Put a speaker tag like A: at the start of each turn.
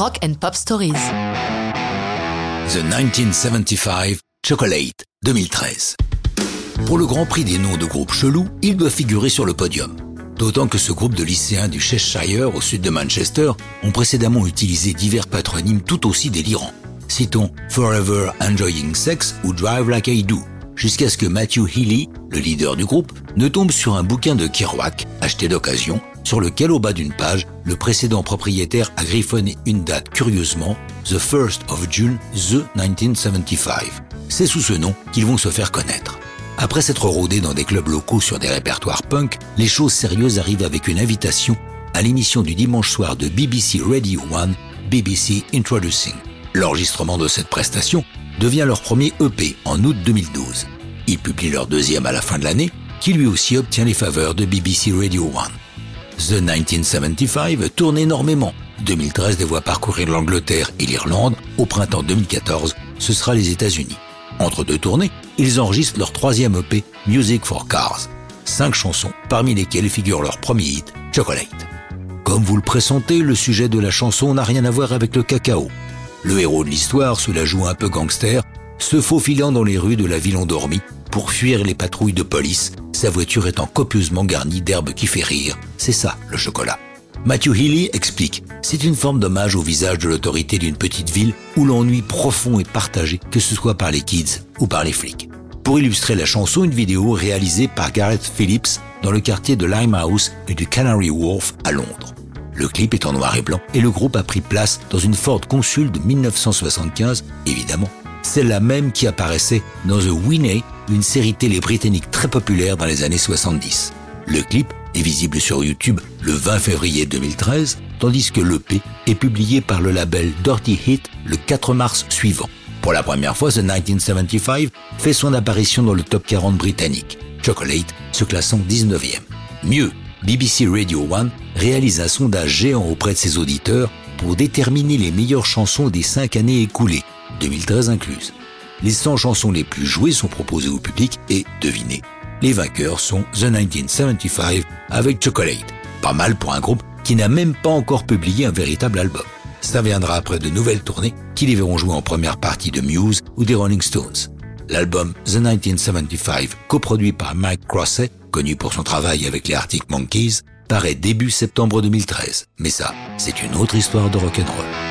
A: Rock and Pop Stories.
B: The 1975 Chocolate 2013. Pour le Grand Prix des noms de groupes chelous, il doit figurer sur le podium. D'autant que ce groupe de lycéens du Cheshire au sud de Manchester ont précédemment utilisé divers patronymes tout aussi délirants. Citons Forever Enjoying Sex ou Drive Like I Do, jusqu'à ce que Matthew Healy, le leader du groupe, ne tombe sur un bouquin de Kerouac, acheté d'occasion, sur lequel au bas d'une page, le précédent propriétaire a griffonné une date curieusement, The 1st of June, The 1975. C'est sous ce nom qu'ils vont se faire connaître. Après s'être rodés dans des clubs locaux sur des répertoires punk, les choses sérieuses arrivent avec une invitation à l'émission du dimanche soir de BBC Radio 1, BBC Introducing. L'enregistrement de cette prestation devient leur premier EP en août 2012. Ils publient leur deuxième à la fin de l'année, qui lui aussi obtient les faveurs de BBC Radio 1. The 1975 tourne énormément. 2013 les voit parcourir l'Angleterre et l'Irlande. Au printemps 2014, ce sera les États-Unis. Entre deux tournées, ils enregistrent leur troisième EP, Music for Cars. Cinq chansons, parmi lesquelles figure leur premier hit, Chocolate. Comme vous le pressentez, le sujet de la chanson n'a rien à voir avec le cacao. Le héros de l'histoire se la joue un peu gangster, se faufilant dans les rues de la ville endormie pour fuir les patrouilles de police, sa voiture étant copieusement garnie d'herbes qui fait rire. C'est ça, le chocolat. Matthew Healy explique, c'est une forme d'hommage au visage de l'autorité d'une petite ville où l'ennui profond est partagé, que ce soit par les kids ou par les flics. Pour illustrer la chanson, une vidéo réalisée par Gareth Phillips dans le quartier de Limehouse et du Canary Wharf à Londres. Le clip est en noir et blanc et le groupe a pris place dans une Ford Consul de 1975, évidemment. La même qui apparaissait dans The Winnie, une série télé britannique très populaire dans les années 70. Le clip est visible sur YouTube le 20 février 2013, tandis que l'EP est publié par le label Dirty Hit le 4 mars suivant. Pour la première fois, The 1975 fait son apparition dans le top 40 britannique. Chocolate se classant 19e. Mieux, BBC Radio 1 réalise un sondage géant auprès de ses auditeurs pour déterminer les meilleures chansons des cinq années écoulées, 2013 incluses. Les 100 chansons les plus jouées sont proposées au public et, devinez, les vainqueurs sont The 1975 avec Chocolate. Pas mal pour un groupe qui n'a même pas encore publié un véritable album. Ça viendra après de nouvelles tournées qui les verront jouer en première partie de Muse ou des Rolling Stones. L'album The 1975, coproduit par Mike Crosset, connu pour son travail avec les Arctic Monkeys, paraît début septembre 2013. Mais ça, c'est une autre histoire de rock'n'roll.